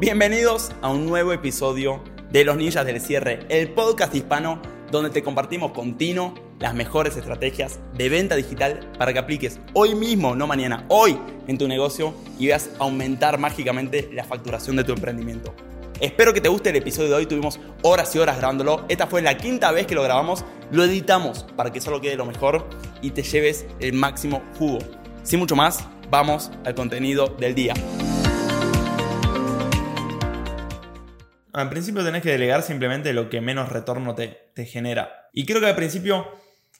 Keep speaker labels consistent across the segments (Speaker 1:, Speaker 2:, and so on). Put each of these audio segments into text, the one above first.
Speaker 1: Bienvenidos a un nuevo episodio de Los Ninjas del Cierre, el podcast hispano donde te compartimos con Tino las mejores estrategias de venta digital para que apliques hoy mismo, no mañana, hoy en tu negocio y veas aumentar mágicamente la facturación de tu emprendimiento. Espero que te guste el episodio de hoy, tuvimos horas y horas grabándolo, esta fue la quinta vez que lo grabamos, lo editamos para que solo quede lo mejor y te lleves el máximo jugo. Sin mucho más, vamos al contenido del día.
Speaker 2: Al principio tenés que delegar simplemente lo que menos retorno te, te genera. Y creo que al principio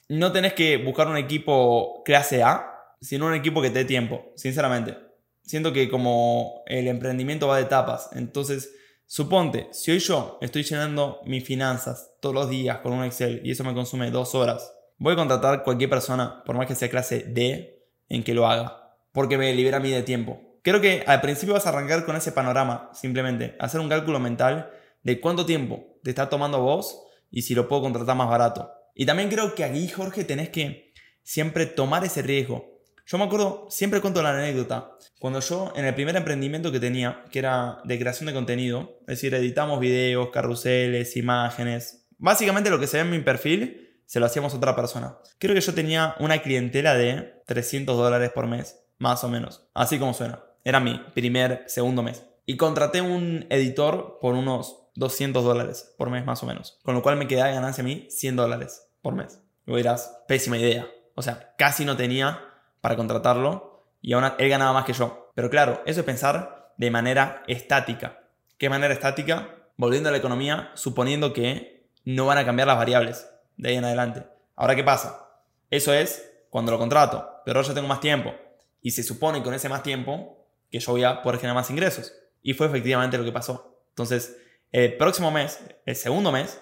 Speaker 2: no tenés que buscar un equipo clase A, sino un equipo que te dé tiempo, sinceramente. Siento que como el emprendimiento va de etapas, entonces suponte, si hoy yo estoy llenando mis finanzas todos los días con un Excel y eso me consume dos horas, voy a contratar cualquier persona, por más que sea clase D, en que lo haga, porque me libera a mí de tiempo creo que al principio vas a arrancar con ese panorama, simplemente, hacer un cálculo mental de cuánto tiempo te está tomando vos y si lo puedo contratar más barato. Y también creo que aquí, Jorge, tenés que siempre tomar ese riesgo. Yo me acuerdo, siempre cuento la anécdota, cuando yo en el primer emprendimiento que tenía, que era de creación de contenido, es decir, editamos videos, carruseles, imágenes, básicamente lo que se ve en mi perfil, se lo hacíamos a otra persona. Creo que yo tenía una clientela de 300 dólares por mes, más o menos, así como suena. Era mi primer, segundo mes. Y contraté un editor por unos 200 dólares por mes más o menos. Con lo cual me quedaba de ganancia a mí 100 dólares por mes. Luego dirás, pésima idea. O sea, casi no tenía para contratarlo y aún él ganaba más que yo. Pero claro, eso es pensar de manera estática. ¿Qué manera estática? Volviendo a la economía, suponiendo que no van a cambiar las variables de ahí en adelante. Ahora, ¿qué pasa? Eso es cuando lo contrato, pero yo tengo más tiempo. Y se supone que con ese más tiempo que yo voy a poder generar más ingresos. Y fue efectivamente lo que pasó. Entonces, el próximo mes, el segundo mes,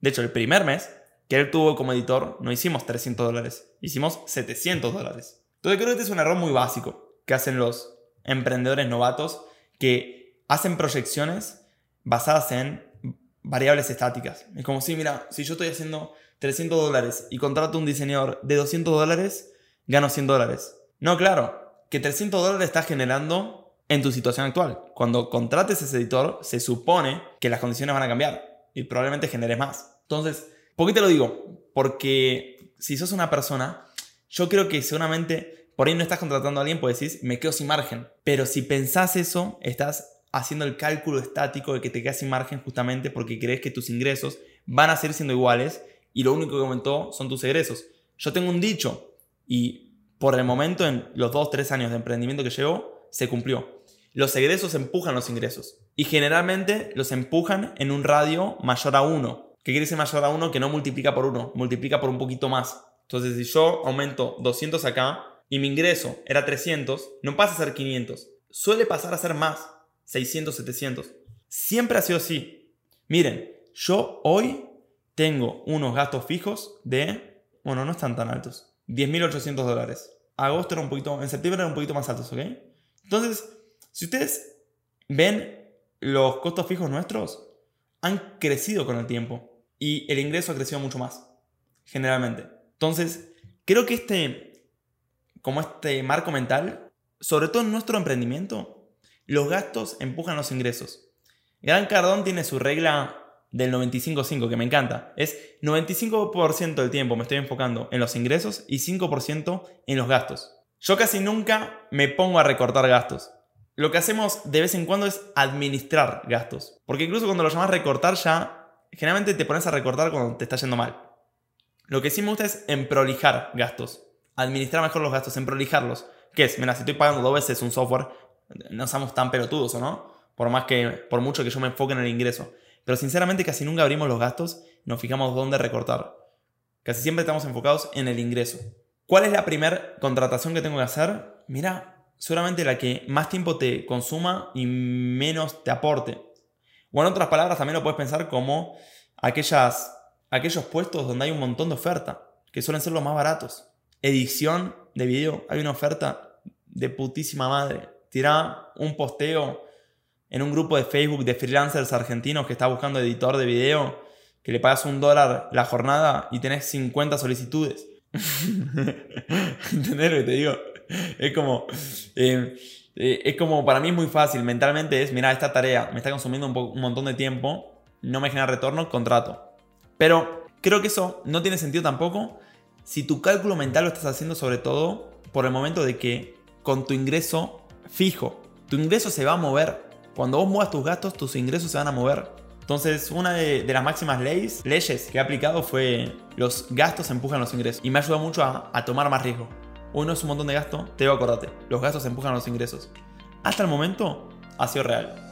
Speaker 2: de hecho el primer mes, que él tuvo como editor, no hicimos 300 dólares, hicimos 700 dólares. Entonces creo que este es un error muy básico que hacen los emprendedores novatos que hacen proyecciones basadas en variables estáticas. Es como si, mira, si yo estoy haciendo 300 dólares y contrato un diseñador de 200 dólares, gano 100 dólares. No, claro, que 300 dólares estás generando en tu situación actual. Cuando contrates ese editor, se supone que las condiciones van a cambiar y probablemente generes más. Entonces, ¿por qué te lo digo? Porque si sos una persona, yo creo que seguramente por ahí no estás contratando a alguien, pues decís, me quedo sin margen. Pero si pensás eso, estás haciendo el cálculo estático de que te quedas sin margen justamente porque crees que tus ingresos van a seguir siendo iguales y lo único que aumentó son tus egresos. Yo tengo un dicho y por el momento, en los 2-3 años de emprendimiento que llevo, se cumplió. Los egresos empujan los ingresos. Y generalmente los empujan en un radio mayor a 1. ¿Qué quiere decir mayor a 1? Que no multiplica por 1, multiplica por un poquito más. Entonces, si yo aumento 200 acá y mi ingreso era 300, no pasa a ser 500. Suele pasar a ser más, 600, 700. Siempre ha sido así. Miren, yo hoy tengo unos gastos fijos de... Bueno, no están tan altos. 10.800 dólares. Agosto era un poquito, en septiembre era un poquito más altos, ¿ok? Entonces, si ustedes ven los costos fijos nuestros, han crecido con el tiempo y el ingreso ha crecido mucho más, generalmente. Entonces, creo que este, como este marco mental, sobre todo en nuestro emprendimiento, los gastos empujan los ingresos. Gran Cardón tiene su regla del 95-5, que me encanta. Es 95% del tiempo me estoy enfocando en los ingresos y 5% en los gastos. Yo casi nunca me pongo a recortar gastos. Lo que hacemos de vez en cuando es administrar gastos. Porque incluso cuando lo llamas recortar ya, generalmente te pones a recortar cuando te está yendo mal. Lo que sí me gusta es emprolijar gastos. Administrar mejor los gastos, emprolijarlos. ¿Qué es? Mira, si estoy pagando dos veces un software, no somos tan pelotudos, ¿o no? Por más que, por mucho que yo me enfoque en el ingreso. Pero sinceramente casi nunca abrimos los gastos nos fijamos dónde recortar. Casi siempre estamos enfocados en el ingreso. ¿Cuál es la primera contratación que tengo que hacer? Mira, seguramente la que más tiempo te consuma y menos te aporte. O en otras palabras, también lo puedes pensar como aquellas, aquellos puestos donde hay un montón de oferta, que suelen ser los más baratos. Edición de video, hay una oferta de putísima madre. Tira un posteo en un grupo de Facebook de freelancers argentinos que está buscando editor de video, que le pagas un dólar la jornada y tenés 50 solicitudes. ¿Entendés lo que te digo? es como... eh, eh, es como, para mí es muy fácil, mentalmente es, mira, esta tarea me está consumiendo un, un montón de tiempo, no me genera retorno, contrato. Pero creo que eso no tiene sentido tampoco si tu cálculo mental lo estás haciendo sobre todo por el momento de que con tu ingreso fijo, tu ingreso se va a mover. Cuando vos muevas tus gastos, tus ingresos se van a mover. Entonces, una de, de las máximas leyes, leyes que he aplicado fue los gastos empujan los ingresos. Y me ayuda mucho a, a tomar más riesgo. Hoy no es un montón de gasto, te digo acordate, los gastos empujan los ingresos. Hasta el momento ha sido real.